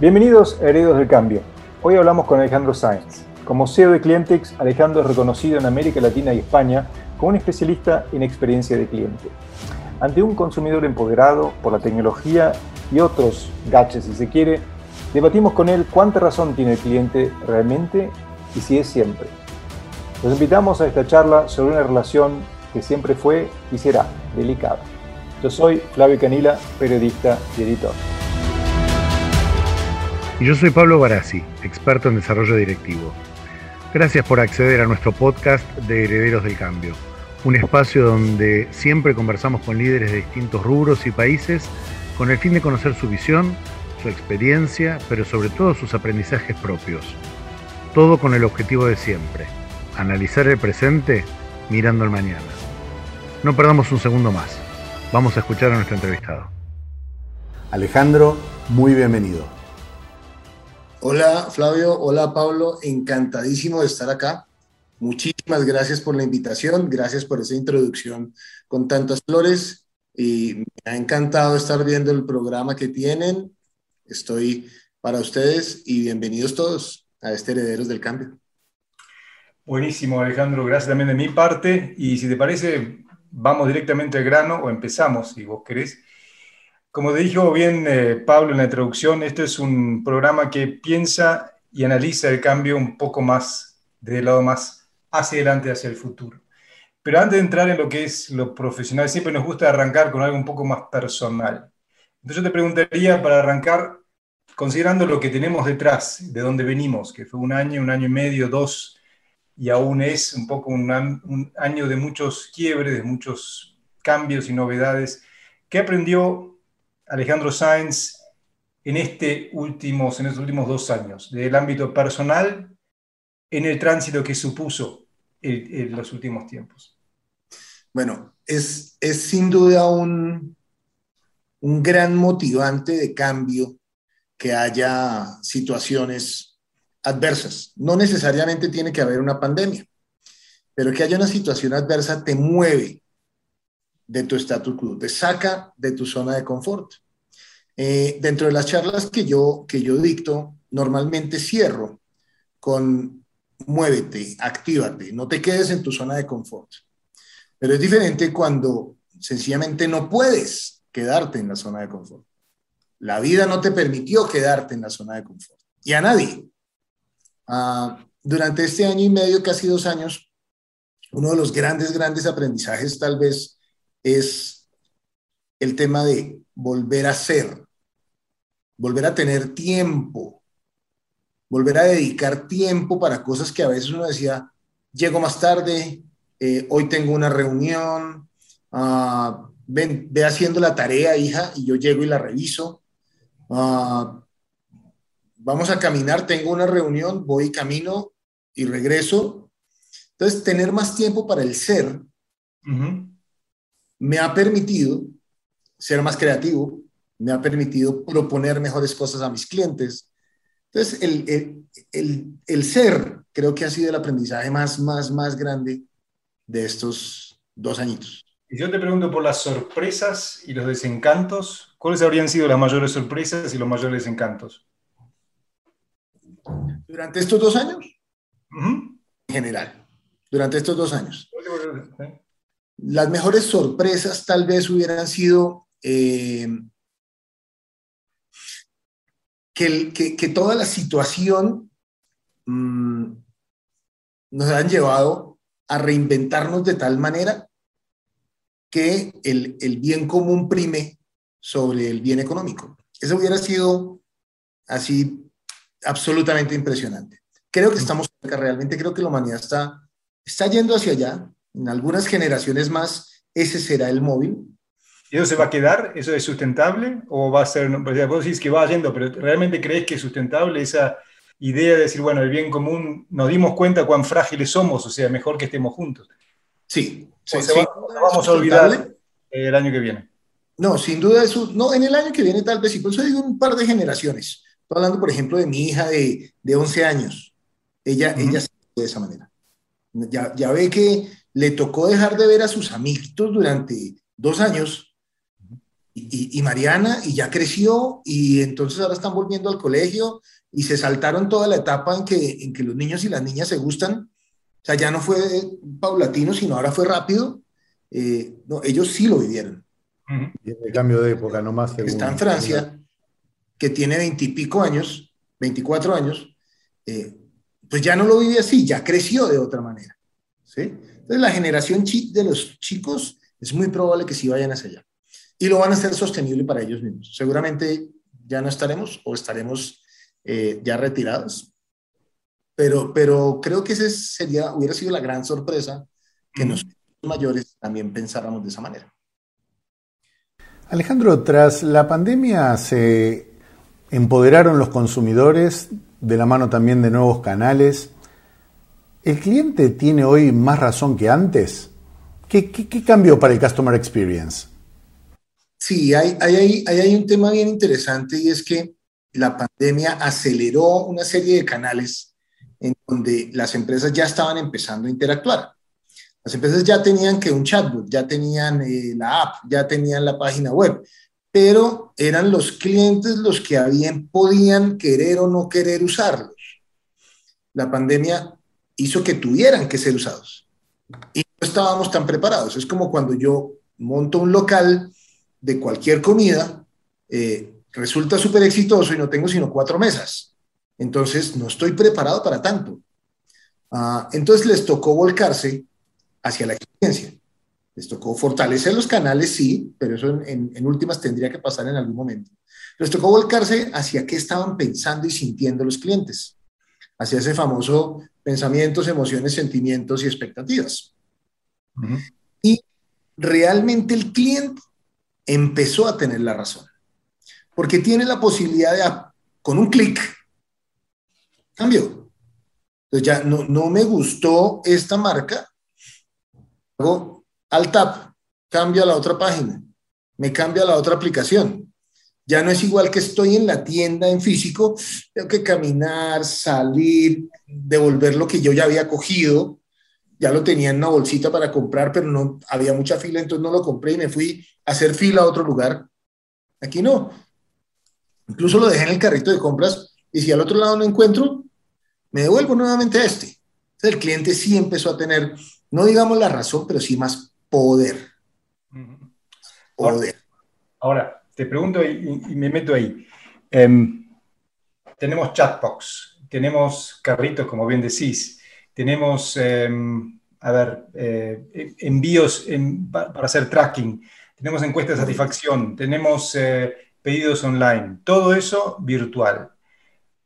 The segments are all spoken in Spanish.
Bienvenidos a Herederos del Cambio. Hoy hablamos con Alejandro Sáenz. Como CEO de Clientex, Alejandro es reconocido en América Latina y España como un especialista en experiencia de cliente. Ante un consumidor empoderado por la tecnología y otros gaches, si se quiere, debatimos con él cuánta razón tiene el cliente realmente y si es siempre. Los invitamos a esta charla sobre una relación que siempre fue y será delicada. Yo soy Flavio Canila, periodista y editor. Y yo soy Pablo Barassi, experto en desarrollo directivo. Gracias por acceder a nuestro podcast de Herederos del Cambio, un espacio donde siempre conversamos con líderes de distintos rubros y países con el fin de conocer su visión, su experiencia, pero sobre todo sus aprendizajes propios. Todo con el objetivo de siempre, analizar el presente mirando el mañana. No perdamos un segundo más. Vamos a escuchar a nuestro entrevistado. Alejandro, muy bienvenido. Hola Flavio, hola Pablo, encantadísimo de estar acá. Muchísimas gracias por la invitación, gracias por esa introducción con tantas flores y me ha encantado estar viendo el programa que tienen. Estoy para ustedes y bienvenidos todos a este Herederos del Cambio. Buenísimo Alejandro, gracias también de mi parte y si te parece vamos directamente al grano o empezamos si vos querés. Como dijo bien eh, Pablo en la introducción, este es un programa que piensa y analiza el cambio un poco más desde el lado más hacia adelante, hacia el futuro. Pero antes de entrar en lo que es lo profesional, siempre nos gusta arrancar con algo un poco más personal. Entonces yo te preguntaría para arrancar, considerando lo que tenemos detrás, de dónde venimos, que fue un año, un año y medio, dos, y aún es un poco un, un año de muchos quiebres, de muchos cambios y novedades. ¿Qué aprendió Alejandro Sáenz en, este últimos, en estos últimos dos años, del ámbito personal en el tránsito que supuso en, los últimos tiempos? Bueno, es, es sin duda un, un gran motivante de cambio que haya situaciones adversas. No necesariamente tiene que haber una pandemia, pero que haya una situación adversa te mueve de tu status quo, te saca de tu zona de confort. Eh, dentro de las charlas que yo, que yo dicto, normalmente cierro con muévete, actívate, no te quedes en tu zona de confort. Pero es diferente cuando sencillamente no puedes quedarte en la zona de confort. La vida no te permitió quedarte en la zona de confort. Y a nadie. Ah, durante este año y medio, casi dos años, uno de los grandes, grandes aprendizajes tal vez es el tema de volver a ser, volver a tener tiempo, volver a dedicar tiempo para cosas que a veces uno decía, llego más tarde, eh, hoy tengo una reunión, uh, ve haciendo la tarea, hija, y yo llego y la reviso. Ah, vamos a caminar, tengo una reunión, voy camino y regreso. Entonces, tener más tiempo para el ser me ha permitido ser más creativo, me ha permitido proponer mejores cosas a mis clientes. Entonces, el, el, el, ser creo que ha sido el aprendizaje más, más, más grande de estos dos añitos. Y yo te pregunto por las sorpresas y los desencantos, ¿cuáles habrían sido las mayores sorpresas y los mayores desencantos? Durante estos dos años, en general, durante estos dos años. Las mejores sorpresas tal vez hubieran sido eh, que, que, toda la situación mm, nos han llevado a reinventarnos de tal manera que el, el, bien común prime sobre el bien económico. Eso hubiera sido así absolutamente impresionante. Creo que estamos cerca, realmente creo que la humanidad está, está yendo hacia allá. En algunas generaciones más, ese será el móvil. ¿Y eso se va a quedar? ¿Eso es sustentable? ¿O va a ser, vos decís que va yendo, pero realmente crees que es sustentable esa idea de decir, bueno, el bien común, nos dimos cuenta cuán frágiles somos, o sea, mejor que estemos juntos? Sí, sí, vamos a olvidar el año que viene. No, sin duda eso, no, en el año que viene tal vez sí, por eso digo un par de generaciones. Estoy hablando, por ejemplo, de mi hija de, de 11 años. Ella, ella se de esa manera. Ya, ya ve que le tocó dejar de ver a sus amiguitos durante dos años y, Mariana, y ya creció, y entonces ahora están volviendo al colegio, y se saltaron toda la etapa en que, en que los niños y las niñas se gustan. O sea, ya no fue paulatino, sino ahora fue rápido. Eh, no, ellos sí lo vivieron. el cambio de época, nomás. Está en Francia, que tiene veintipico años, 24 años, eh, pues ya no lo vive así, ya creció de otra manera. ¿sí? Entonces, la generación de los chicos es muy probable que sí vayan hacia allá y lo van a hacer sostenible para ellos mismos. Seguramente ya no estaremos o estaremos eh, ya retirados, pero, pero creo que ese sería, hubiera sido la gran sorpresa que nosotros mayores también pensáramos de esa manera. Alejandro, tras la pandemia se empoderaron los consumidores de la mano también de nuevos canales. ¿El cliente tiene hoy más razón que antes? ¿Qué, qué cambió para el Customer Experience? Sí, hay, hay, hay, un tema bien interesante y es que la pandemia aceleró una serie de canales en donde las empresas ya estaban empezando a interactuar. Las empresas ya tenían que un chatbot, ya tenían eh, la app, ya tenían la página web, pero eran los clientes los que habían, podían querer o no querer usarlos. La pandemia hizo que tuvieran que ser usados y no estábamos tan preparados. Es como cuando yo monto un local de cualquier comida, eh, resulta súper exitoso y no tengo sino cuatro mesas. Entonces, no estoy preparado para tanto. Ah, entonces, les tocó volcarse hacia la experiencia. Les tocó fortalecer los canales, sí, pero eso en, en, últimas tendría que pasar en algún momento. Les tocó volcarse hacia qué estaban pensando y sintiendo los clientes, hacia ese famoso pensamientos, emociones, sentimientos y expectativas. Y realmente el cliente empezó a tener la razón. Porque tiene la posibilidad de, con un clic, cambio. Entonces ya no, no me gustó esta marca, hago al tap, cambio a la otra página, me cambio a la otra aplicación. Ya no es igual que estoy en la tienda en físico, tengo que caminar, salir, devolver lo que yo ya había cogido, ya lo tenía en una bolsita para comprar, pero no había mucha fila, entonces no lo compré y me fui a hacer fila a otro lugar. Aquí no. Incluso lo dejé en el carrito de compras y si al otro lado no encuentro, me devuelvo nuevamente a este. Entonces el cliente sí empezó a tener, no digamos la razón, pero sí más poder. Poder. Ahora, te pregunto y, me meto ahí. Em, tenemos chatbox, tenemos carritos, como bien decís, tenemos, em, a ver, eh, envíos para hacer tracking, tenemos encuestas de satisfacción, tenemos eh, pedidos online, todo eso virtual.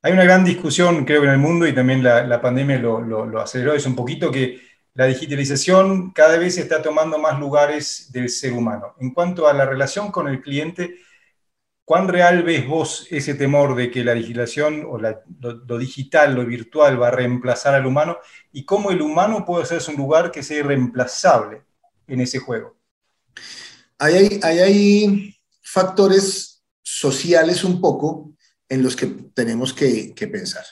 Hay una gran discusión, creo que en el mundo, y también la, pandemia lo, lo, aceleró eso un poquito, que la digitalización cada vez está tomando más lugares del ser humano. En cuanto a la relación con el cliente, ¿Cuán real ves vos ese temor de que la legislación o lo, digital, lo virtual va a reemplazar al humano? ¿Y cómo el humano puede hacerse un lugar que sea irreemplazable en ese juego? Hay, hay, factores sociales un poco en los que tenemos que, pensar.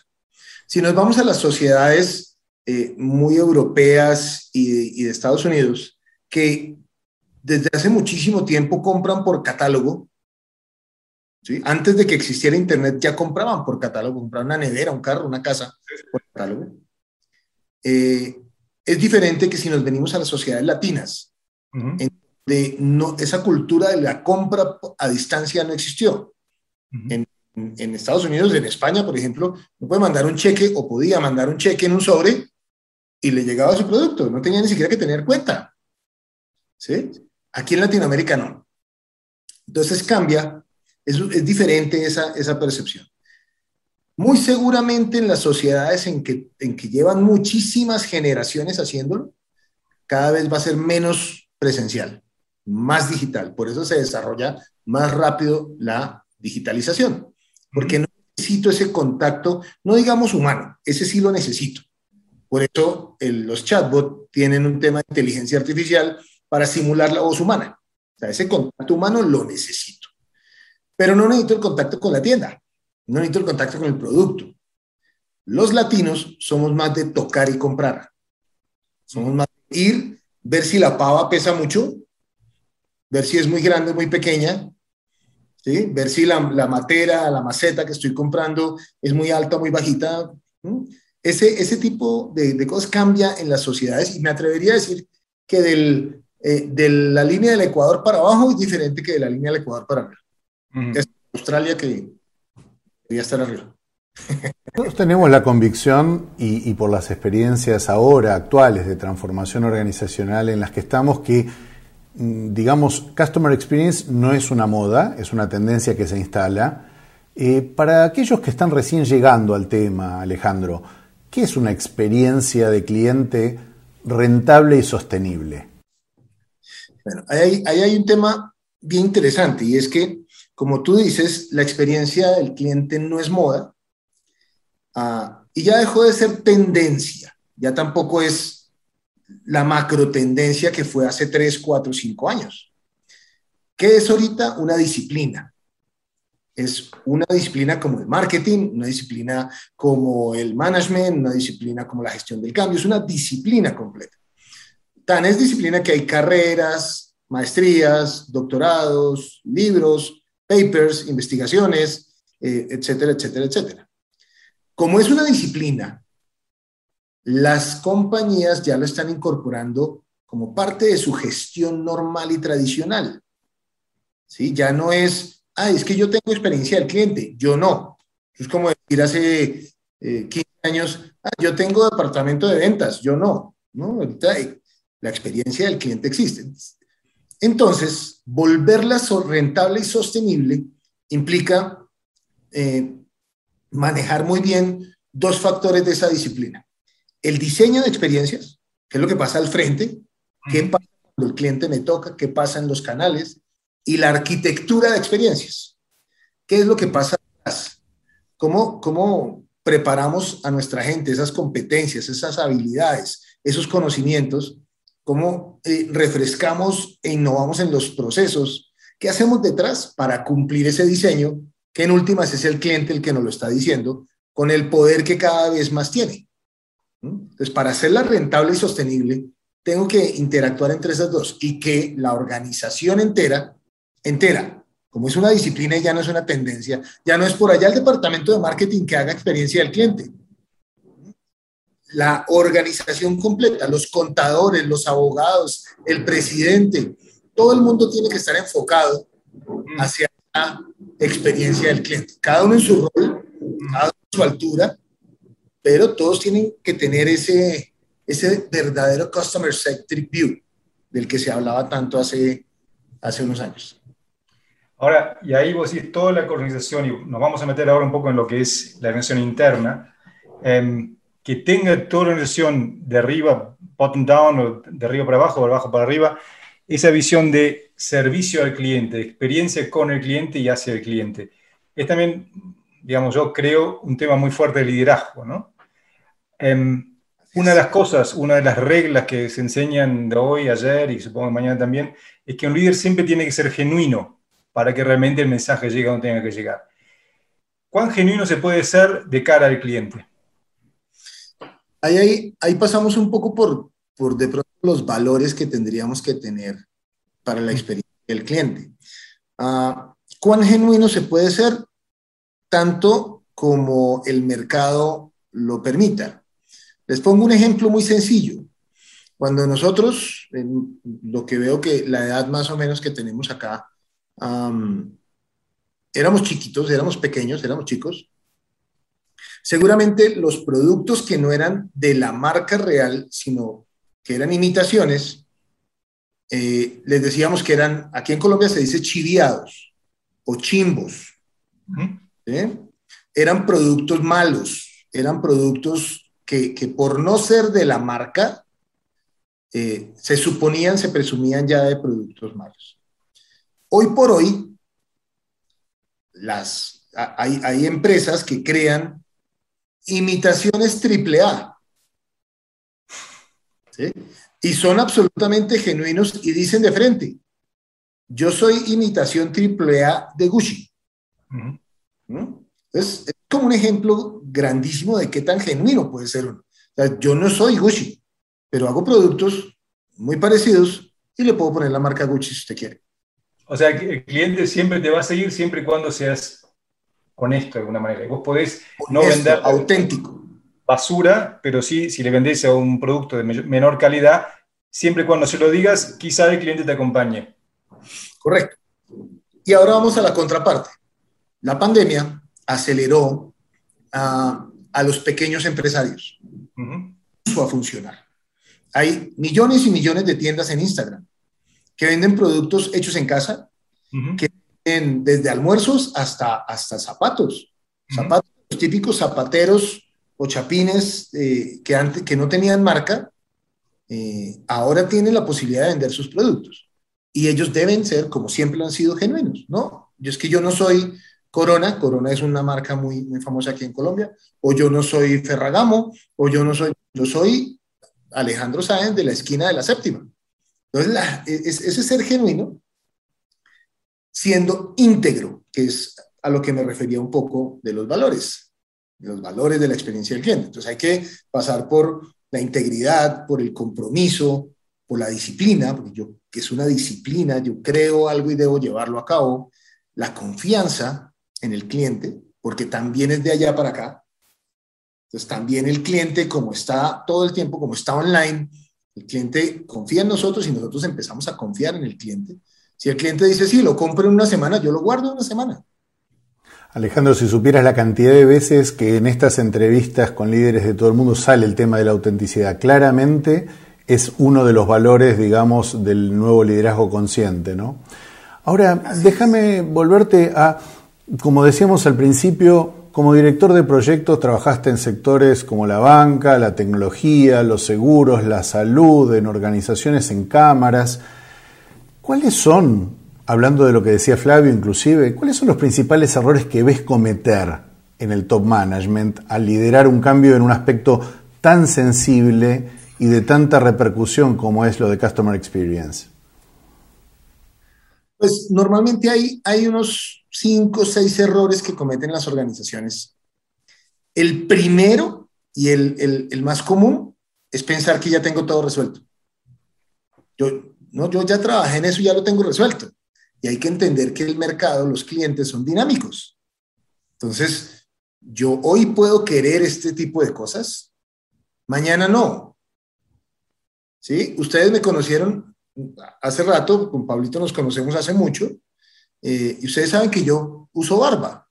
Si nos vamos a las sociedades eh, muy europeas y de Estados Unidos, que desde hace muchísimo tiempo compran por catálogo, antes de que existiera Internet ya compraban por catálogo, compraban una nevera, un carro, una casa por catálogo. Eh, es diferente que si nos venimos a las sociedades latinas, de no, esa cultura de la compra a distancia no existió. en, en, Estados Unidos, en España, por ejemplo, no puede mandar un cheque o podía mandar un cheque en un sobre y le llegaba su producto, no tenía ni siquiera que tener cuenta. ¿Sí? Aquí en Latinoamérica no. Entonces cambia es, diferente esa, esa percepción. Muy seguramente en las sociedades en que, en que llevan muchísimas generaciones haciéndolo, cada vez va a ser menos presencial, más digital. Por eso se desarrolla más rápido la digitalización, porque no necesito ese contacto, no digamos humano, ese sí lo necesito. Por eso los chatbots tienen un tema de inteligencia artificial para simular la voz humana. O sea, ese contacto humano lo necesito. Pero no necesito el contacto con la tienda, no necesito el contacto con el producto. Los latinos somos más de tocar y comprar. Somos más de ir, ver si la pava pesa mucho, ver si es muy grande muy pequeña, ¿sí? ver si la, la matera, la maceta que estoy comprando es muy alta, muy bajita. Ese, ese tipo de, de, cosas cambia en las sociedades y me atrevería a decir que del, eh, de la línea del Ecuador para abajo es diferente que de la línea del Ecuador para arriba. Es Australia que debería estar arriba. Nosotros tenemos la convicción y, y, por las experiencias ahora actuales de transformación organizacional en las que estamos que, mm, digamos, Customer Experience no es una moda, es una tendencia que se instala. Eh, para aquellos que están recién llegando al tema, Alejandro, ¿qué es una experiencia de cliente rentable y sostenible? Bueno, ahí, hay un tema bien interesante y es que, como tú dices, la experiencia del cliente no es moda, Uh, y ya dejó de ser tendencia, ya tampoco es la macro tendencia que fue hace 3, 4, 5 años. ¿Qué es ahorita? Una disciplina. Es una disciplina como el marketing, una disciplina como el management, una disciplina como la gestión del cambio, es una disciplina completa. Tan es disciplina que hay carreras, maestrías, doctorados, libros, papers, investigaciones, eh, etcétera, etcétera, etcétera. Como es una disciplina, las compañías ya lo están incorporando como parte de su gestión normal y tradicional. ¿Sí? Ya no es, ah, es que yo tengo experiencia del cliente, yo no. Es como decir hace 15 eh, años, ah, yo tengo departamento de ventas, yo no. ¿no? Eh, la experiencia del cliente existe. Entonces, volverla rentable y sostenible implica eh, manejar muy bien dos factores de esa disciplina. El diseño de experiencias, que es lo que pasa al frente, qué pasa cuando el cliente me toca, qué pasa en los canales, y la arquitectura de experiencias, qué es lo que pasa atrás, cómo, cómo preparamos a nuestra gente esas competencias, esas habilidades, esos conocimientos, cómo eh, refrescamos e innovamos en los procesos, qué hacemos detrás para cumplir ese diseño que en últimas es el cliente el que nos lo está diciendo, con el poder que cada vez más tiene. Entonces, para hacerla rentable y sostenible, tengo que interactuar entre esas dos y que la organización entera, entera, como es una disciplina y ya no es una tendencia, ya no es por allá el departamento de marketing que haga experiencia del cliente. La organización completa, los contadores, los abogados, el presidente, todo el mundo tiene que estar enfocado hacia experiencia del cliente. Cada uno en su rol, cada uno en su altura, pero todos tienen que tener ese, ese verdadero customer centric view del que se hablaba tanto hace, hace unos años. Ahora, y ahí vos decís toda la organización, y nos vamos a meter ahora un poco en lo que es la organización interna, em, que tenga toda la organización de arriba, bottom down, o de arriba para abajo, de abajo para arriba, esa visión de servicio al cliente, de experiencia con el cliente y hacia el cliente. Es también, digamos, yo creo un tema muy fuerte de liderazgo, ¿no? Em, una de las cosas, una de las reglas que se enseñan de hoy, ayer y supongo mañana también, es que un líder siempre tiene que ser genuino para que realmente el mensaje llegue a donde tenga que llegar. ¿Cuán genuino se puede ser de cara al cliente? Ahí, ahí, ahí pasamos un poco por, por de pronto los valores que tendríamos que tener para la experiencia del cliente. Uh, ¿Cuán genuino se puede ser? Tanto como el mercado lo permita. Les pongo un ejemplo muy sencillo. Cuando nosotros, en lo que veo que la edad más o menos que tenemos acá, um, éramos chiquitos, éramos pequeños, éramos chicos, seguramente los productos que no eran de la marca real, sino que eran imitaciones, eh, les decíamos que eran, aquí en Colombia se dice chiviados o chimbos. Eran productos malos, eran productos que, por no ser de la marca, eh, se suponían, se presumían ya de productos malos. Hoy por hoy, las, hay, hay empresas que crean imitaciones triple A y son absolutamente genuinos y dicen de frente, yo soy imitación triple A de Gucci. es como un ejemplo grandísimo de qué tan genuino puede ser uno. yo no soy Gucci, pero hago productos muy parecidos y le puedo poner la marca Gucci si usted quiere. O sea, el cliente siempre te va a seguir siempre y cuando seas honesto de alguna manera. Vos podés no vender auténtico. basura, pero sí, si le vendés a un producto de menor calidad, siempre y cuando se lo digas, quizá el cliente te acompañe. Correcto. Y ahora vamos a la contraparte. La pandemia aceleró a, los pequeños empresarios. Eso va a funcionar. Hay millones y millones de tiendas en Instagram que venden productos hechos en casa, que venden desde almuerzos hasta, hasta zapatos. Zapatos, típicos zapateros o chapines eh, que, antes, que no tenían marca, eh, ahora tienen la posibilidad de vender sus productos. Y ellos deben ser, como siempre han sido, genuinos, ¿no? Yo es que yo no soy Corona, Corona es una marca muy, muy famosa aquí en Colombia, o yo no soy Ferragamo, o yo no soy, yo soy Alejandro Sáenz de la esquina de la séptima. Entonces, ese ser genuino, siendo íntegro, que es a lo que me refería un poco de los valores, los valores de la experiencia del cliente. Entonces hay que pasar por la integridad, por el compromiso, por la disciplina, porque yo, que es una disciplina, yo creo algo y debo llevarlo a cabo, la confianza en el cliente, porque también es de allá para acá. Entonces también el cliente, como está todo el tiempo, como está online, el cliente confía en nosotros y nosotros empezamos a confiar en el cliente. Si el cliente dice, sí, lo compro en una semana, yo lo guardo una semana. Alejandro, si supieras la cantidad de veces que en estas entrevistas con líderes de todo el mundo sale el tema de la autenticidad, claramente es uno de los valores, digamos, del nuevo liderazgo consciente, ¿no? Ahora, déjame volverte a, como decíamos al principio, como director de proyectos trabajaste en sectores como la banca, la tecnología, los seguros, la salud, en organizaciones en cámaras. ¿Cuáles son, hablando de lo que decía Flavio inclusive, cuáles son los principales errores que ves cometer en el top management al liderar un cambio en un aspecto tan sensible y de tanta repercusión como es lo de Customer Experience? Pues normalmente hay, hay unos cinco o seis errores que cometen las organizaciones. El primero y el, el, más común es pensar que ya tengo todo resuelto. Yo, no, yo ya trabajé en eso y ya lo tengo resuelto. Y hay que entender que el mercado, los clientes son dinámicos. Entonces, yo hoy puedo querer este tipo de cosas, mañana no. ¿Sí? Ustedes me conocieron hace rato, con Pablito nos conocemos hace mucho, eh, y ustedes saben que yo uso barba.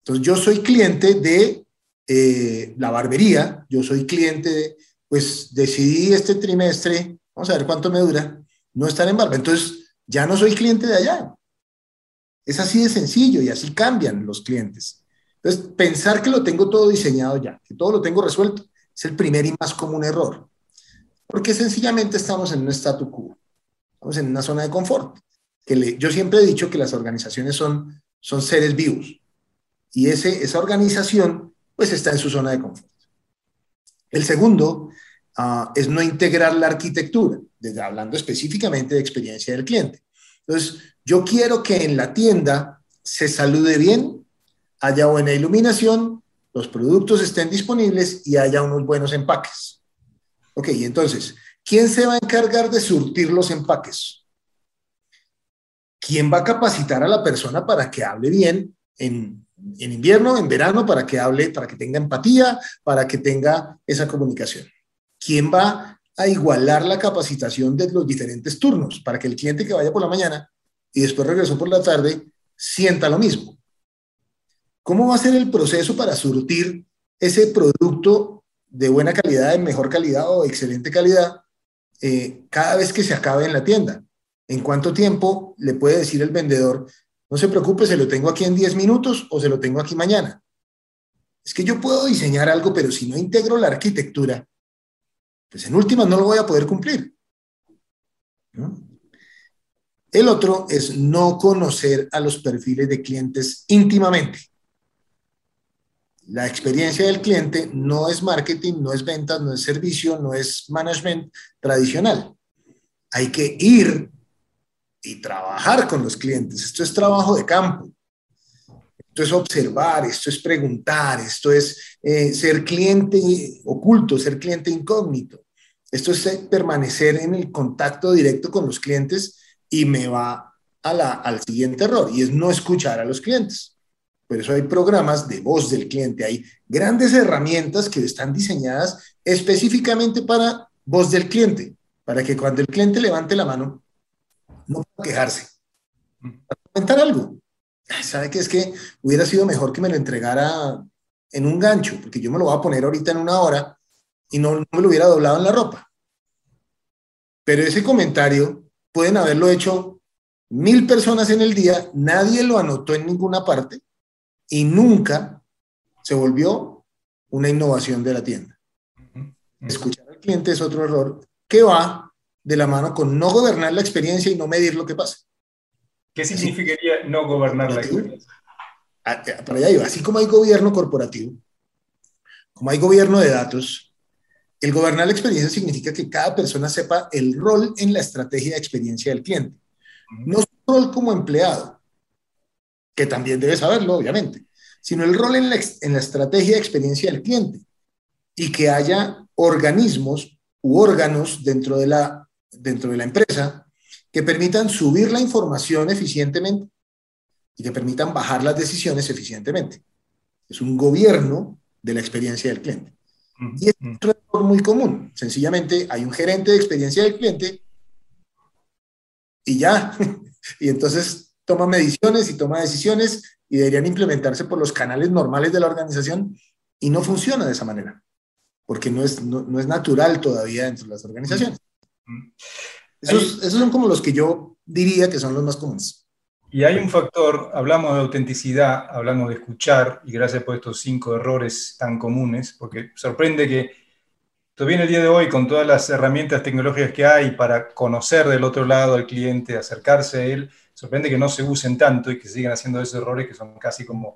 Entonces yo soy cliente de eh, la barbería, yo soy cliente, de, pues decidí este trimestre, vamos a ver cuánto me dura, no estar en barba. Entonces ya no soy cliente de allá. Es así de sencillo y así cambian los clientes. Entonces, pensar que lo tengo todo diseñado ya, que todo lo tengo resuelto, es el primer y más común error. Porque sencillamente estamos en un statu quo, estamos en una zona de confort yo siempre he dicho que las organizaciones son, son seres vivos y ese, esa organización pues está en su zona de confort. El segundo ah, es no integrar la arquitectura, hablando específicamente de experiencia del cliente. Entonces, yo quiero que en la tienda se salude bien, haya buena iluminación, los productos estén disponibles y haya unos buenos empaques. Ok, entonces, ¿quién se va a encargar de surtir los empaques? ¿quién va a capacitar a la persona para que hable bien en, invierno, en verano, para que hable, para que tenga empatía, para que tenga esa comunicación? ¿Quién va a igualar la capacitación de los diferentes turnos para que el cliente que vaya por la mañana y después regresó por la tarde sienta lo mismo? ¿Cómo va a ser el proceso para surtir ese producto de buena calidad, de mejor calidad o excelente calidad eh, cada vez que se acabe en la tienda? ¿En cuánto tiempo le puede decir el vendedor, no se preocupe, se lo tengo aquí en 10 minutos o se lo tengo aquí mañana? Es que yo puedo diseñar algo, pero si no integro la arquitectura, pues en última no lo voy a poder cumplir. El otro es no conocer a los perfiles de clientes íntimamente. La experiencia del cliente no es marketing, no es ventas, no es servicio, no es management tradicional. Hay que ir y trabajar con los clientes. Esto es trabajo de campo. Esto es observar, esto es preguntar, esto es eh, ser cliente oculto, ser cliente incógnito. Esto es permanecer en el contacto directo con los clientes y me va a la, al siguiente error y es no escuchar a los clientes. Por eso hay programas de voz del cliente, hay grandes herramientas que están diseñadas específicamente para voz del cliente, para que cuando el cliente levante la mano, no pueda quejarse, para comentar algo. ¿Sabe qué es que hubiera sido mejor que me lo entregara en un gancho? Porque yo me lo voy a poner ahorita en una hora y no, no me lo hubiera doblado en la ropa. Pero ese comentario pueden haberlo hecho mil personas en el día, nadie lo anotó en ninguna parte y nunca se volvió una innovación de la tienda. Escuchar al cliente es otro error que va de la mano con no gobernar la experiencia y no medir lo que pasa. ¿Qué significaría no gobernar la experiencia? Ah, eh, para allá Así como hay gobierno corporativo, como hay gobierno de datos, el gobernar la experiencia significa que cada persona sepa el rol en la estrategia de experiencia del cliente. No su rol como empleado, que también debe saberlo, obviamente, sino el rol en la, en la estrategia de experiencia del cliente y que haya organismos u órganos dentro de la, dentro de la empresa que permitan subir la información eficientemente y que permitan bajar las decisiones eficientemente. Es un gobierno de la experiencia del cliente. Y es un error muy común. Sencillamente hay un gerente de experiencia del cliente y ya. y entonces toma mediciones y toma decisiones y deberían implementarse por los canales normales de la organización y no funciona de esa manera, porque no es, no, es natural todavía dentro de las organizaciones. Esos, esos son como los que yo diría que son los más comunes. Y hay un factor, hablamos de autenticidad, hablamos de escuchar, y gracias por estos cinco errores tan comunes, porque sorprende que todavía en el día de hoy, con todas las herramientas tecnológicas que hay para conocer del otro lado al cliente, acercarse a él, sorprende que no se usen tanto y que sigan haciendo esos errores que son casi como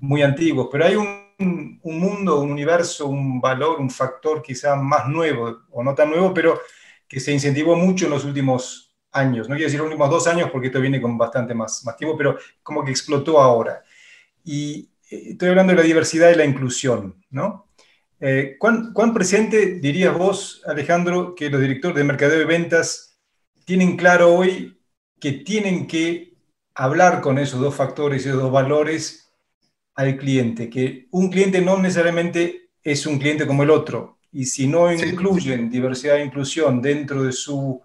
muy antiguos. Pero hay un, un mundo, un universo, un valor, un factor quizá más nuevo, o no tan nuevo, pero que se incentivó mucho en los últimos años, no quiero decir los últimos dos años porque esto viene con bastante más, más tiempo, pero como que explotó ahora. Y eh, estoy hablando de la diversidad y la inclusión, ¿no? Eh, ¿cuán, ¿cuán, presente dirías vos, Alejandro, que los directores de mercadeo y ventas tienen claro hoy que tienen que hablar con esos dos factores, esos dos valores al cliente? Que un cliente no necesariamente es un cliente como el otro, y si no incluyen diversidad e inclusión dentro de su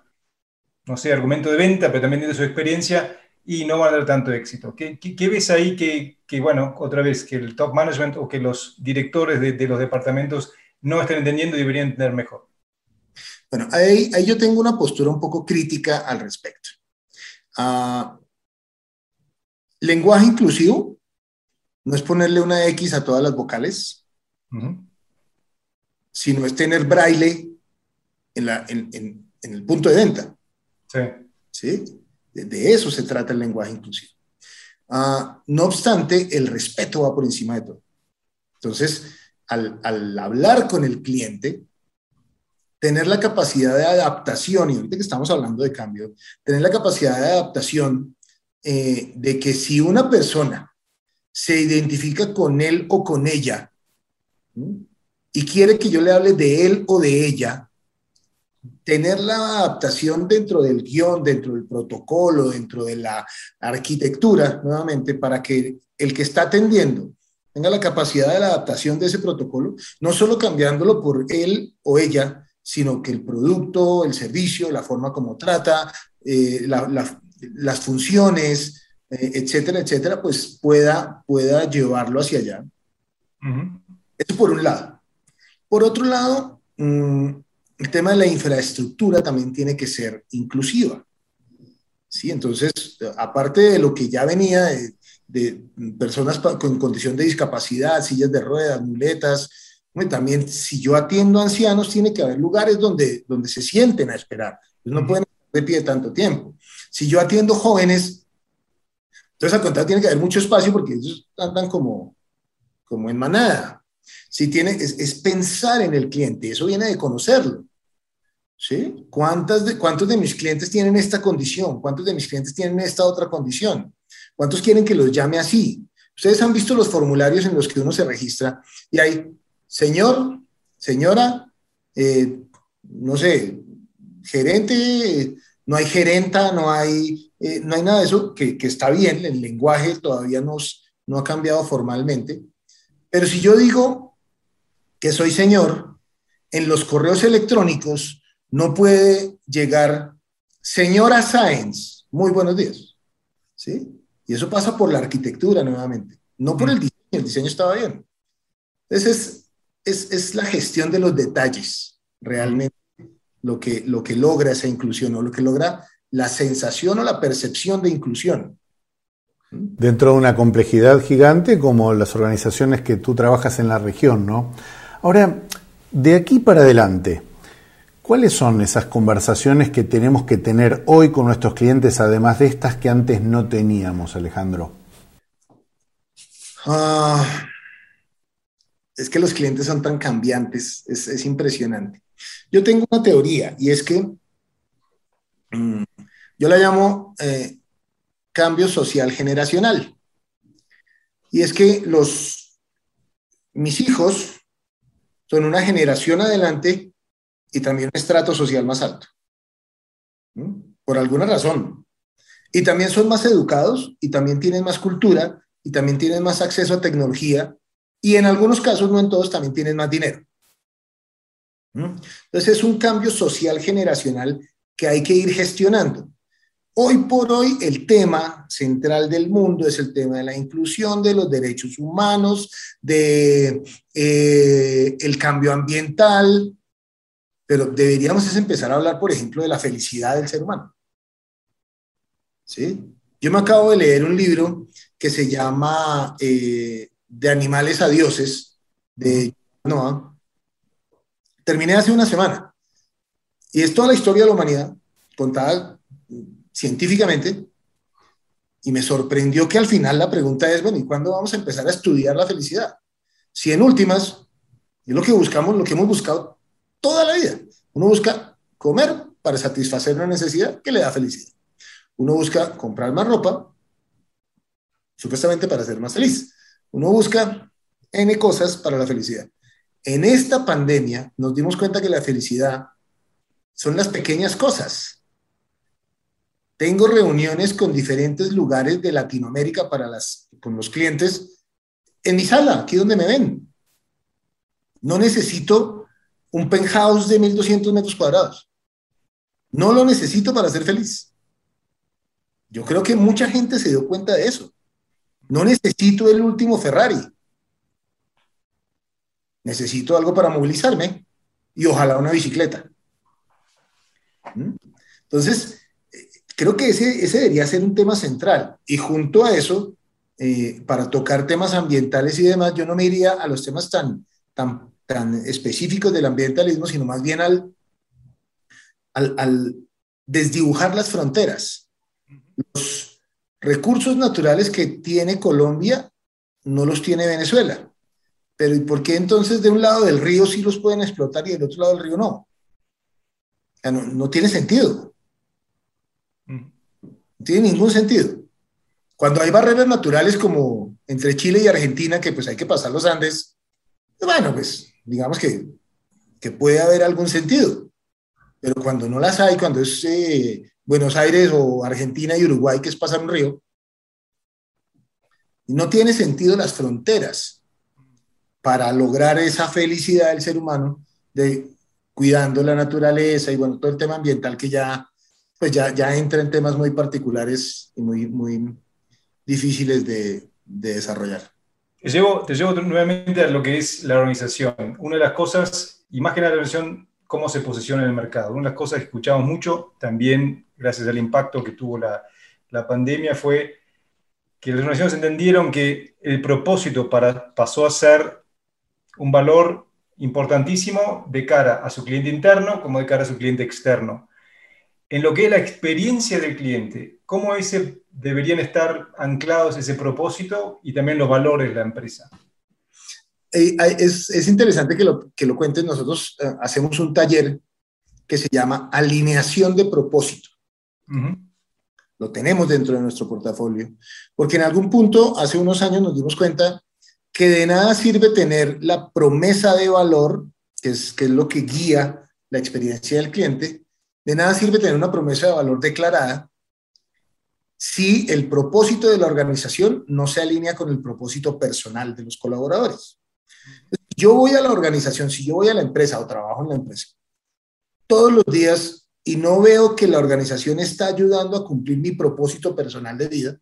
no sé, argumento de venta, pero también de su experiencia, y no van a dar tanto éxito. ¿Qué, qué, ves ahí que, que, bueno, otra vez, que el top management o que los directores de, de los departamentos no están entendiendo y deberían entender mejor? Bueno, ahí, ahí, yo tengo una postura un poco crítica al respecto. Uh, lenguaje inclusivo no es ponerle una X a todas las vocales, uh -huh. sino es tener braille en, la, en, en, en el punto de venta. Sí. ¿Sí? De, de eso se trata el lenguaje inclusivo. Uh, no obstante, el respeto va por encima de todo. Entonces, al, al, hablar con el cliente, tener la capacidad de adaptación, y ahorita que estamos hablando de cambio, tener la capacidad de adaptación eh, de que si una persona se identifica con él o con ella ¿sí? y quiere que yo le hable de él o de ella, tener la adaptación dentro del guion, dentro del protocolo, dentro de la arquitectura, nuevamente, para que el que está atendiendo tenga la capacidad de la adaptación de ese protocolo, no solo cambiándolo por él o ella, sino que el producto, el servicio, la forma como trata, eh, la, la, las funciones, eh, etcétera, etcétera, pues pueda, pueda llevarlo hacia allá. Uh -huh. Eso por un lado. Por otro lado, mmm, el tema de la infraestructura también tiene que ser inclusiva. ¿sí? Entonces, aparte de lo que ya venía de, de personas con condición de discapacidad, sillas de ruedas, muletas, también si yo atiendo ancianos, tiene que haber lugares donde, donde se sienten a esperar. Ellos no pueden estar de pie tanto tiempo. Si yo atiendo jóvenes, entonces al contrario tiene que haber mucho espacio porque ellos andan como, como en manada. Si tiene, es, es, pensar en el cliente, eso viene de conocerlo. ¿Sí? ¿Cuántas de, ¿Cuántos de mis clientes tienen esta condición? ¿Cuántos de mis clientes tienen esta otra condición? ¿Cuántos quieren que los llame así? Ustedes han visto los formularios en los que uno se registra y hay, señor, señora, eh, no sé, gerente, no hay gerenta, no hay eh, no hay nada de eso, que, que, está bien, el lenguaje todavía nos, no ha cambiado formalmente, pero si yo digo que soy señor, en los correos electrónicos no puede llegar señora Sáenz, muy buenos días, ¿sí? Y eso pasa por la arquitectura nuevamente, no por el diseño, el diseño estaba bien. Entonces es, es, la gestión de los detalles, realmente, lo que, lo que logra esa inclusión o lo que logra la sensación o la percepción de inclusión. Dentro de una complejidad gigante como las organizaciones que tú trabajas en la región, ¿no? Ahora, de aquí para adelante, ¿cuáles son esas conversaciones que tenemos que tener hoy con nuestros clientes, además de estas que antes no teníamos, Alejandro? Ah, es que los clientes son tan cambiantes, es, impresionante. Yo tengo una teoría y es que mm, yo la llamo eh, cambio social generacional. Y es que los, mis hijos son una generación adelante y también un estrato social más alto. Por alguna razón. Y también son más educados y también tienen más cultura y también tienen más acceso a tecnología y en algunos casos, no en todos, también tienen más dinero. Entonces es un cambio social generacional que hay que ir gestionando. Hoy por hoy el tema central del mundo es el tema de la inclusión de los derechos humanos, de eh, el cambio ambiental, pero deberíamos empezar a hablar, por ejemplo, de la felicidad del ser humano. ¿Sí? Yo me acabo de leer un libro que se llama eh, de animales a dioses de Noah, terminé hace una semana. Y es toda la historia de la humanidad contada científicamente. Y me sorprendió que al final la pregunta es, bueno, ¿y cuándo vamos a empezar a estudiar la felicidad? Si en últimas, es lo que buscamos, lo que hemos buscado toda la vida. Uno busca comer para satisfacer una necesidad que le da felicidad. Uno busca comprar más ropa, supuestamente para ser más feliz. Uno busca N cosas para la felicidad. En esta pandemia nos dimos cuenta que la felicidad son las pequeñas cosas. Tengo reuniones con diferentes lugares de Latinoamérica para las, con los clientes en mi sala, aquí donde me ven. No necesito un penthouse de 1200 metros cuadrados. No lo necesito para ser feliz. Yo creo que mucha gente se dio cuenta de eso. No necesito el último Ferrari. Necesito algo para movilizarme y ojalá una bicicleta. ¿Mm? Entonces, creo que ese, ese debería ser un tema central. Y junto a eso, eh, para tocar temas ambientales y demás, yo no me iría a los temas tan, tan, tan específicos del ambientalismo, sino más bien al, al, al desdibujar las fronteras. Los, Recursos naturales que tiene Colombia no los tiene Venezuela. Pero ¿y por qué entonces de un lado del río sí los pueden explotar y del otro lado del río no? no, tiene sentido. No tiene ningún sentido. Cuando hay barreras naturales como entre Chile y Argentina, que pues hay que pasar los Andes, bueno, pues digamos que, que puede haber algún sentido. Pero cuando no las hay, cuando es eh, Buenos Aires o Argentina y Uruguay, que es pasar un río. Y no tiene sentido las fronteras para lograr esa felicidad del ser humano de cuidando la naturaleza y bueno, todo el tema ambiental que ya, pues ya, ya entra en temas muy particulares y muy, muy difíciles de, de desarrollar. Te llevo, te llevo nuevamente a lo que es la organización. Una de las cosas, y más que la organización, cómo se posiciona en el mercado. Una de las cosas que escuchamos mucho también gracias al impacto que tuvo la, la pandemia, fue que las organizaciones entendieron que el propósito para, pasó a ser un valor importantísimo de cara a su cliente interno como de cara a su cliente externo. En lo que es la experiencia del cliente, cómo ese, deberían estar anclados ese propósito y también los valores de la empresa. Eh, es, es, interesante que lo, que lo cuentes. Nosotros eh, hacemos un taller que se llama alineación de propósito. Lo tenemos dentro de nuestro portafolio, porque en algún punto, hace unos años, nos dimos cuenta que de nada sirve tener la promesa de valor, que es, que es lo que guía la experiencia del cliente, de nada sirve tener una promesa de valor declarada si el propósito de la organización no se alinea con el propósito personal de los colaboradores. Yo voy a la organización, si yo voy a la empresa o trabajo en la empresa, todos los días y no veo que la organización está ayudando a cumplir mi propósito personal de vida,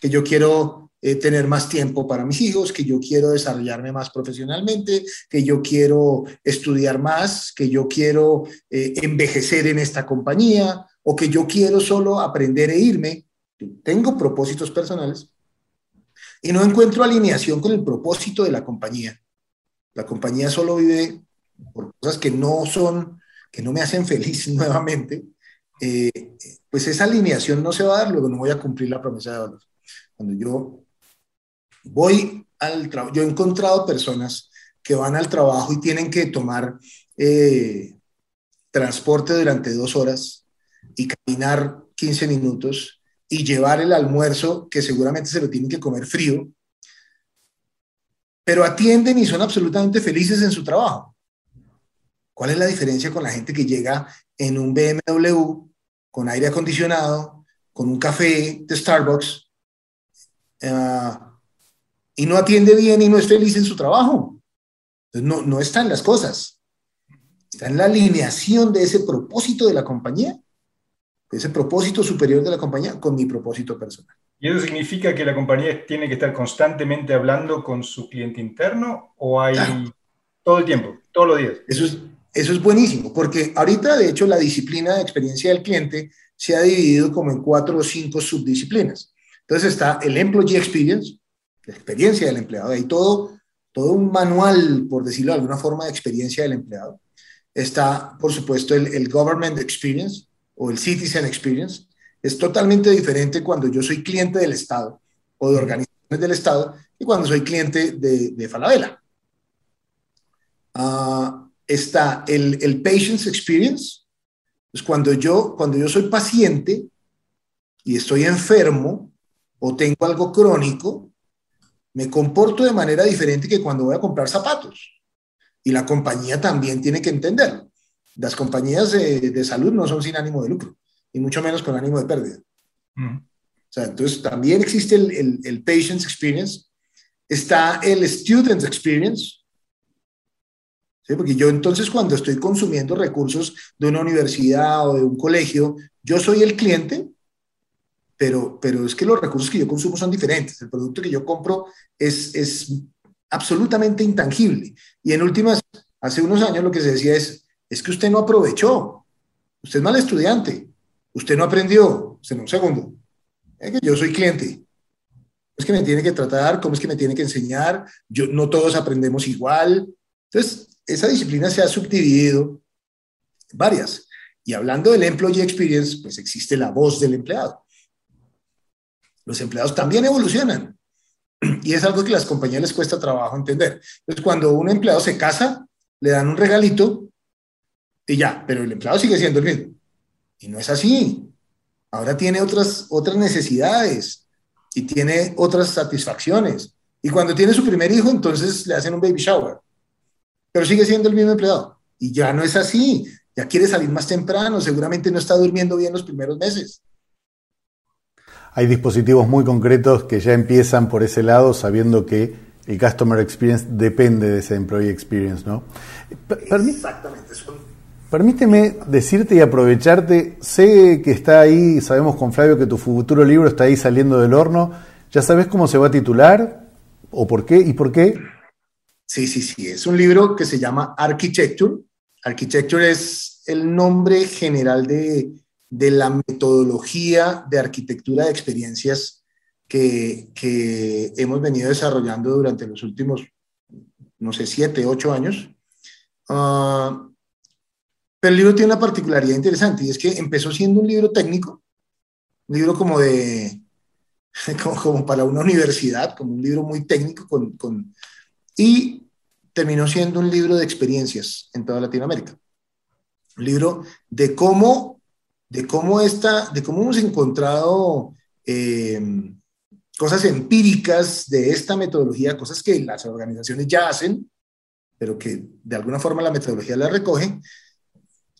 que yo quiero eh, tener más tiempo para mis hijos, que yo quiero desarrollarme más profesionalmente, que yo quiero estudiar más, que yo quiero eh, envejecer en esta compañía o que yo quiero solo aprender e irme. Tengo propósitos personales y no encuentro alineación con el propósito de la compañía. La compañía solo vive por cosas que no son que no me hacen feliz nuevamente, eh, pues esa alineación no se va a dar, luego no voy a cumplir la promesa de valor. Cuando yo voy al trabajo, yo he encontrado personas que van al trabajo y tienen que tomar eh, transporte durante dos horas y caminar 15 minutos y llevar el almuerzo que seguramente se lo tienen que comer frío, pero atienden y son absolutamente felices en su trabajo. ¿Cuál es la diferencia con la gente que llega en un BMW con aire acondicionado, con un café de Starbucks eh, y no atiende bien y no es feliz en su trabajo? no, no están las cosas. Está en la alineación de ese propósito de la compañía, de ese propósito superior de la compañía con mi propósito personal. ¿Y eso significa que la compañía tiene que estar constantemente hablando con su cliente interno o hay todo el tiempo, todos los días? Eso es, eso es buenísimo, porque ahorita, de hecho, la disciplina de experiencia del cliente se ha dividido como en cuatro o cinco subdisciplinas. Entonces está el Employee Experience, la experiencia del empleado, hay todo, todo un manual, por decirlo de alguna forma, de experiencia del empleado. Está, por supuesto, el, Government Experience o el Citizen Experience. Es totalmente diferente cuando yo soy cliente del Estado o de organizaciones del Estado y cuando soy cliente de, de Falabella. Uh, está el, el patient's experience, pues cuando yo, cuando yo soy paciente y estoy enfermo o tengo algo crónico, me comporto de manera diferente que cuando voy a comprar zapatos. Y la compañía también tiene que entenderlo. Las compañías de, de salud no son sin ánimo de lucro, y mucho menos con ánimo de pérdida. O sea, entonces también existe el, el, el patient's experience, está el student's experience, porque yo entonces cuando estoy consumiendo recursos de una universidad o de un colegio, yo soy el cliente, pero, pero es que los recursos que yo consumo son diferentes. El producto que yo compro es, es absolutamente intangible. Y en últimas, hace unos años lo que se decía es, es que usted no aprovechó, usted es mal estudiante, usted no aprendió, usted no, un segundo, es que yo soy cliente, es que me tiene que tratar, cómo es que me tiene que enseñar, yo, no todos aprendemos igual. Entonces, esa disciplina se ha subdividido varias. Y hablando del employee experience, pues existe la voz del empleado. Los empleados también evolucionan. Y es algo que a las compañías les cuesta trabajo entender. Entonces, cuando un empleado se casa, le dan un regalito y ya, pero el empleado sigue siendo el mismo. Y no es así. Ahora tiene otras, otras necesidades y tiene otras satisfacciones. Y cuando tiene su primer hijo, entonces le hacen un baby shower pero sigue siendo el mismo empleado. Y ya no es así, ya quiere salir más temprano, seguramente no está durmiendo bien los primeros meses. Hay dispositivos muy concretos que ya empiezan por ese lado, sabiendo que el Customer Experience depende de ese Employee Experience, ¿no? Exactamente. Permíteme decirte y aprovecharte, sé que está ahí, sabemos con Flavio que tu futuro libro está ahí saliendo del horno, ¿ya sabes cómo se va a titular? ¿O por qué? ¿Y por qué? Sí, sí, sí. Es un libro que se llama Architecture. Architecture es el nombre general de, de la metodología de arquitectura de experiencias que, que, hemos venido desarrollando durante los últimos, no sé, siete, ocho años. Uh, pero el libro tiene una particularidad interesante y es que empezó siendo un libro técnico, un libro como de, como, como para una universidad, como un libro muy técnico con, con y terminó siendo un libro de experiencias en toda Latinoamérica. Un libro de cómo, de cómo, esta, de cómo hemos encontrado eh, cosas empíricas de esta metodología, cosas que las organizaciones ya hacen, pero que de alguna forma la metodología la recoge,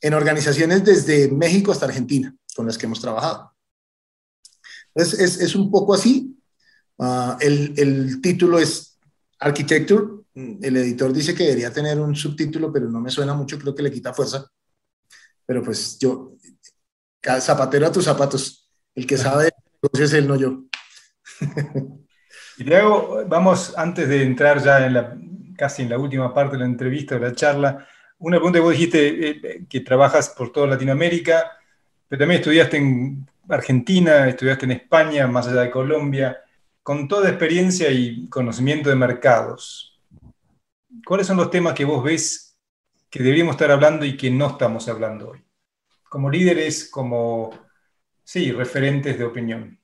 en organizaciones desde México hasta Argentina, con las que hemos trabajado. Es, es, es un poco así. Uh, el, el, título es Architecture. El editor dice que debería tener un subtítulo, pero no me suena mucho, creo que le quita fuerza. Pero pues yo, zapatero a tus zapatos. El que sabe de negocios es él, no yo. y luego, vamos, antes de entrar ya en la, casi en la última parte de la entrevista, de la charla, una pregunta que vos dijiste eh, que trabajas por toda Latinoamérica, pero también estudiaste en Argentina, estudiaste en España, más allá de Colombia, con toda experiencia y conocimiento de mercados. ¿Cuáles son los temas que vos ves que deberíamos estar hablando y que no estamos hablando hoy? Como líderes, como, sí, referentes de opinión.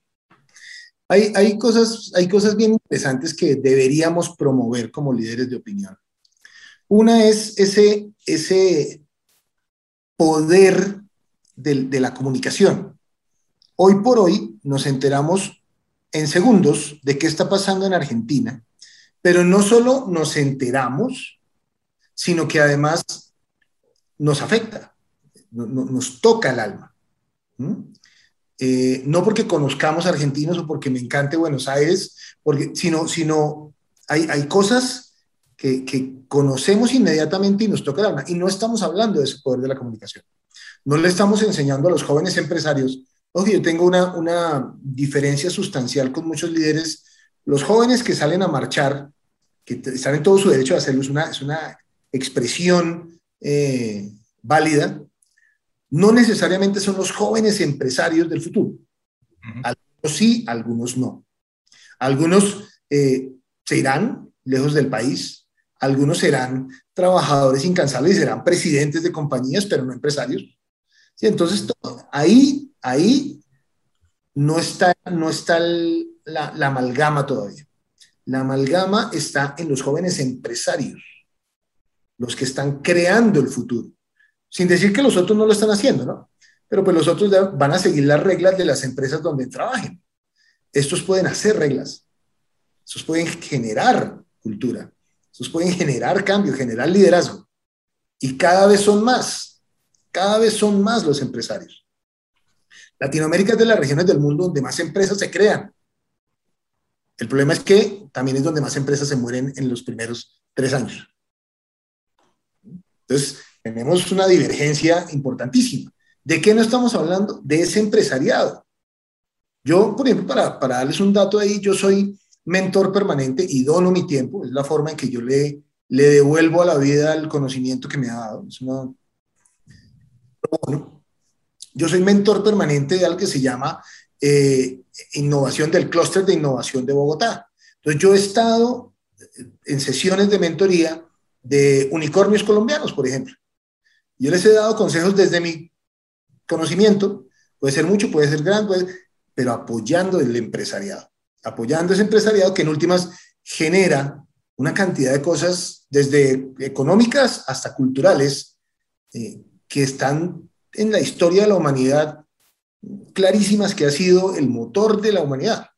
Hay, hay, cosas, hay cosas bien interesantes que deberíamos promover como líderes de opinión. Una es ese, ese poder de, la comunicación. Hoy por hoy nos enteramos en segundos de qué está pasando en Argentina, pero no solo nos enteramos, sino que además nos afecta, nos toca el alma. Eh, no porque conozcamos argentinos o porque me encante Buenos Aires, porque, sino, sino hay, hay cosas que, conocemos inmediatamente y nos toca el alma. Y no estamos hablando de ese poder de la comunicación. No le estamos enseñando a los jóvenes empresarios. Oye, yo tengo una, una diferencia sustancial con muchos líderes. Los jóvenes que salen a marchar, que están en todo su derecho a hacerlo, es una, es una expresión eh, válida, no necesariamente son los jóvenes empresarios del futuro. Algunos sí, algunos no. Algunos eh, se irán lejos del país, algunos serán trabajadores incansables y serán presidentes de compañías, pero no empresarios. ¿Sí? Entonces, ahí, ahí no está, no está la, la amalgama todavía. La amalgama está en los jóvenes empresarios, los que están creando el futuro. Sin decir que los otros no lo están haciendo, ¿no? Pero pues los otros van a seguir las reglas de las empresas donde trabajen. Estos pueden hacer reglas. Estos pueden generar cultura. Estos pueden generar cambio, generar liderazgo. Y cada vez son más, cada vez son más los empresarios. Latinoamérica es de las regiones del mundo donde más empresas se crean. El problema es que también es donde más empresas se mueren en los primeros tres años. Entonces, tenemos una divergencia importantísima. ¿De qué no estamos hablando? De ese empresariado. Yo, por ejemplo, para, darles un dato ahí, yo soy mentor permanente y dono mi tiempo, es la forma en que yo le, le devuelvo a la vida el conocimiento que me ha dado. Yo soy mentor permanente de algo que se llama eh, innovación del clúster de innovación de Bogotá. Entonces yo he estado en sesiones de mentoría de unicornios colombianos, por ejemplo. Yo les he dado consejos desde mi conocimiento, puede ser mucho, puede ser grande, pero apoyando el empresariado apoyando ese empresariado que en últimas genera una cantidad de cosas, desde económicas hasta culturales, eh, que están en la historia de la humanidad clarísimas que ha sido el motor de la humanidad.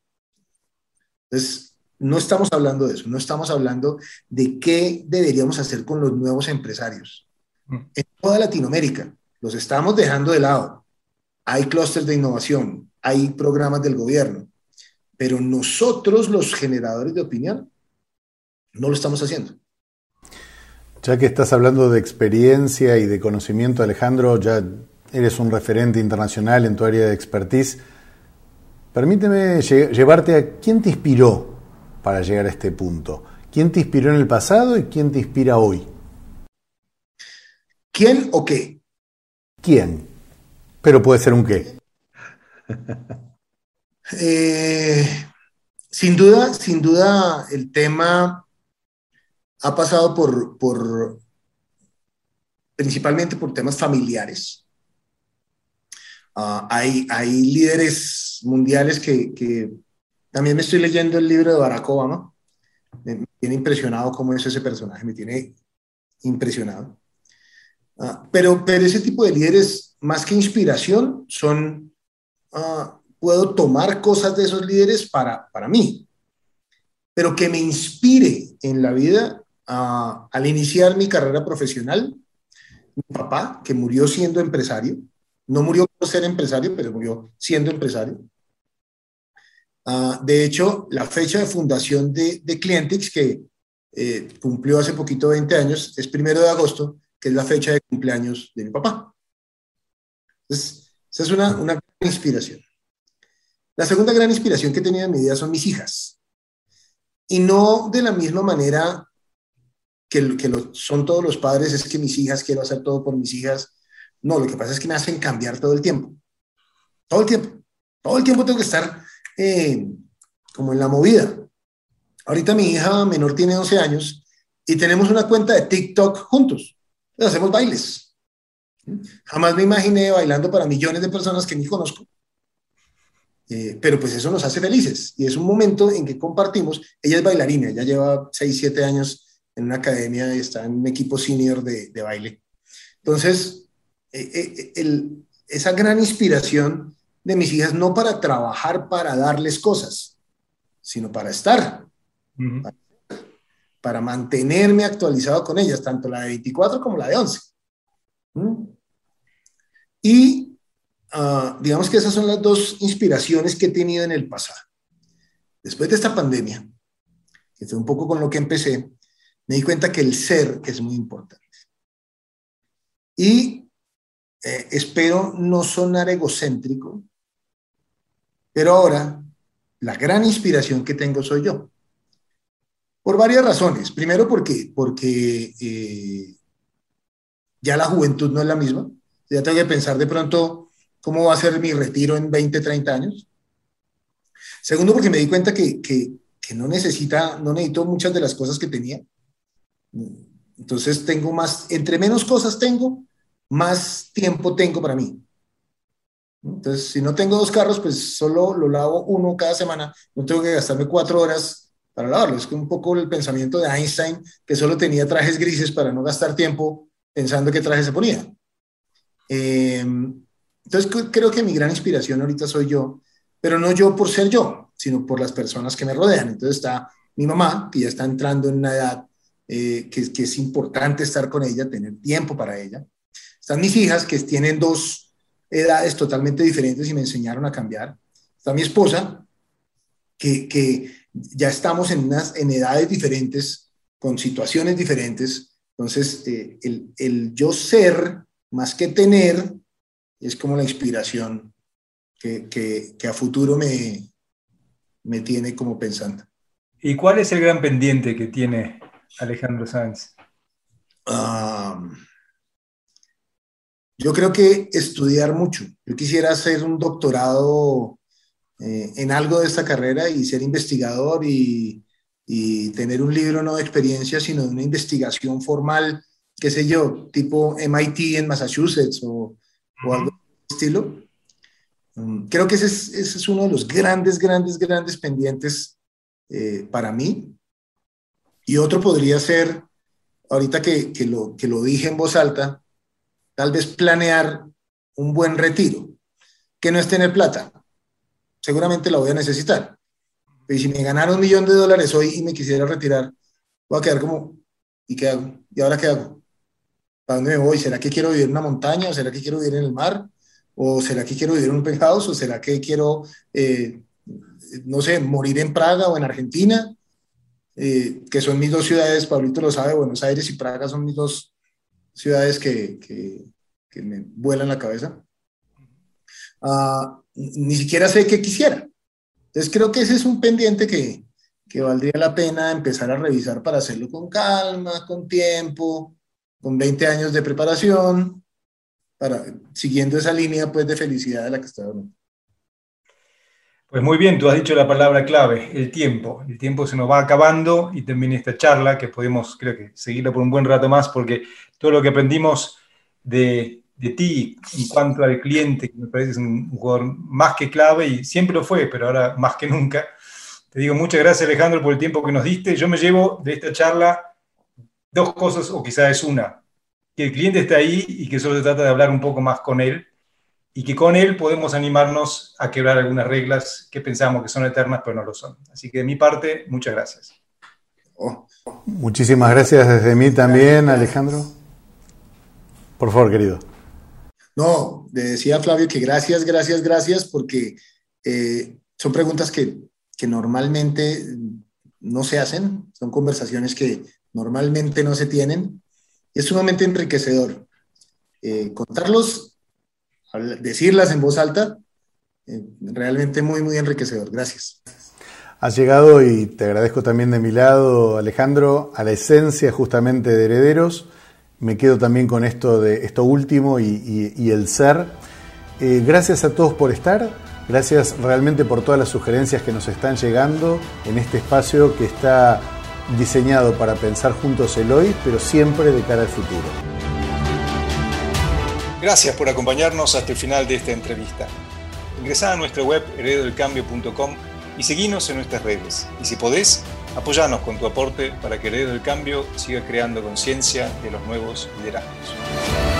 Entonces, no estamos hablando de eso, no estamos hablando de qué deberíamos hacer con los nuevos empresarios. Mm. En toda Latinoamérica, los estamos dejando de lado. Hay clústeres de innovación, hay programas del gobierno, pero nosotros los generadores de opinión no lo estamos haciendo. Ya que estás hablando de experiencia y de conocimiento, Alejandro, ya eres un referente internacional en tu área de expertise. Permíteme llevarte a quién te inspiró para llegar a este punto. ¿Quién te inspiró en el pasado y quién te inspira hoy? ¿Quién o qué? ¿Quién? Pero puede ser un qué. Eh, sin duda, sin duda, el tema ha pasado por, por principalmente por temas familiares. Ah, hay, hay líderes mundiales que, también me estoy leyendo el libro de Barack Obama. Me, tiene impresionado cómo es ese personaje, me tiene impresionado. Ah, pero, pero ese tipo de líderes, más que inspiración, son uh, puedo tomar cosas de esos líderes para, para mí, pero que me inspire en la vida al iniciar mi carrera profesional. Mi papá, que murió siendo empresario, no murió por ser empresario, pero murió siendo empresario. Ah, de hecho, la fecha de fundación de, de Clientix, que eh, cumplió hace poquito 20 años, es primero de agosto, que es la fecha de cumpleaños de mi papá. Entonces, esa es una, una inspiración. La segunda gran inspiración que he tenido en mi vida son mis hijas. Y no de la misma manera que, que lo, son todos los padres, es que mis hijas, quiero hacer todo por mis hijas. No, lo que pasa es que me hacen cambiar todo el tiempo. Todo el tiempo. Todo el tiempo tengo que estar eh, como en la movida. Ahorita mi hija menor tiene 11 años y tenemos una cuenta de TikTok juntos. hacemos bailes. Jamás me imaginé bailando para millones de personas que ni conozco. Eh, pero pues eso nos hace felices y es un momento en que compartimos. Ella es bailarina, ella lleva 6, 7 años en una academia y está en un equipo senior de, de baile. Entonces, eh, el, esa gran inspiración de mis hijas no para trabajar para darles cosas, sino para estar, para, mantenerme actualizado con ellas, tanto la de 24 como la de 11. Y Ah, digamos que esas son las dos inspiraciones que he tenido en el pasado. Después de esta pandemia, que fue un poco con lo que empecé, me di cuenta que el ser es muy importante. Y eh, espero no sonar egocéntrico, pero ahora la gran inspiración que tengo soy yo. Por varias razones. Primero porque, porque eh, ya la juventud no es la misma. Ya tengo que pensar de pronto cómo va a ser mi retiro en 20, 30 años. Segundo, porque me di cuenta que, que, que no necesita, no necesito muchas de las cosas que tenía. Entonces tengo más, entre menos cosas tengo, más tiempo tengo para mí. Entonces, si no tengo dos carros, pues solo lo lavo uno cada semana. No tengo que gastarme cuatro horas para lavarlo. Es un poco el pensamiento de Einstein, que solo tenía trajes grises para no gastar tiempo pensando qué traje se ponía. Eh, entonces creo que mi gran inspiración ahorita soy yo, pero no yo por ser yo, sino por las personas que me rodean. Entonces está mi mamá, que ya está entrando en una edad eh, que, que, es importante estar con ella, tener tiempo para ella. Están mis hijas, que tienen dos edades totalmente diferentes y me enseñaron a cambiar. Está mi esposa, que, que ya estamos en, unas, en edades diferentes, con situaciones diferentes. Entonces, eh, el, el yo ser, más que tener, es como la inspiración que, a futuro me, me tiene como pensando. ¿Y cuál es el gran pendiente que tiene Alejandro Sáenz? yo creo que estudiar mucho. Yo quisiera hacer un doctorado eh, en algo de esta carrera y ser investigador y, tener un libro no de experiencia, sino de una investigación formal, qué sé yo, tipo MIT en Massachusetts o, o algo estilo. Mm, creo que ese es, ese es, uno de los grandes, grandes, grandes pendientes eh, para mí. Y otro podría ser, ahorita que, que, lo, que lo dije en voz alta, tal vez planear un buen retiro, que no es tener plata. Seguramente la voy a necesitar. Y si me ganara un millón de dólares hoy y me quisiera retirar, voy a quedar como, ¿y qué hago? ¿Y ahora qué hago? ¿Para dónde me voy? ¿Será que quiero vivir en una montaña o será que quiero vivir en el mar? ¿O será que quiero vivir en un penthouse? ¿O será que quiero, eh, no sé, morir en Praga o en Argentina? Eh, que son mis dos ciudades, Pablito lo sabe, Buenos Aires y Praga son mis dos ciudades que, que, me vuelan la cabeza. Uh, ni siquiera sé qué quisiera. Entonces creo que ese es un pendiente que, que valdría la pena empezar a revisar para hacerlo con calma, con tiempo, con 20 años de preparación, para, siguiendo esa línea pues, de felicidad de la que estoy hablando. Pues muy bien, tú has dicho la palabra clave, el tiempo. El tiempo se nos va acabando y termina esta charla que podemos, creo que, seguirla por un buen rato más porque todo lo que aprendimos de, de ti en cuanto al cliente, que me parece un jugador más que clave y siempre lo fue, pero ahora más que nunca. Te digo muchas gracias Alejandro por el tiempo que nos diste. Yo me llevo de esta charla dos cosas, o quizás es una, que el cliente está ahí y que solo se trata de hablar un poco más con él y que con él podemos animarnos a quebrar algunas reglas que pensamos que son eternas, pero no lo son. Así que de mi parte, muchas gracias. Oh. Muchísimas gracias desde mí también, Alejandro. Por favor, querido. No, le decía a Flavio que gracias, gracias, gracias, porque eh, son preguntas que que normalmente no se hacen, son conversaciones que normalmente no se tienen. Es sumamente enriquecedor. Eh, contarlos, decirlas en voz alta, eh, realmente muy, muy enriquecedor. Gracias. Has llegado, y te agradezco también de mi lado, Alejandro, a la esencia justamente de Herederos. Me quedo también con esto, de, esto último y, el ser. Eh, gracias a todos por estar. Gracias realmente por todas las sugerencias que nos están llegando en este espacio que está diseñado para pensar juntos el hoy, pero siempre de cara al futuro. Gracias por acompañarnos hasta el final de esta entrevista. Ingresá a nuestra web heredodelcambio.com y seguinos en nuestras redes. Y si podés, apoyanos con tu aporte para que Heredo del Cambio siga creando conciencia de los nuevos liderazgos.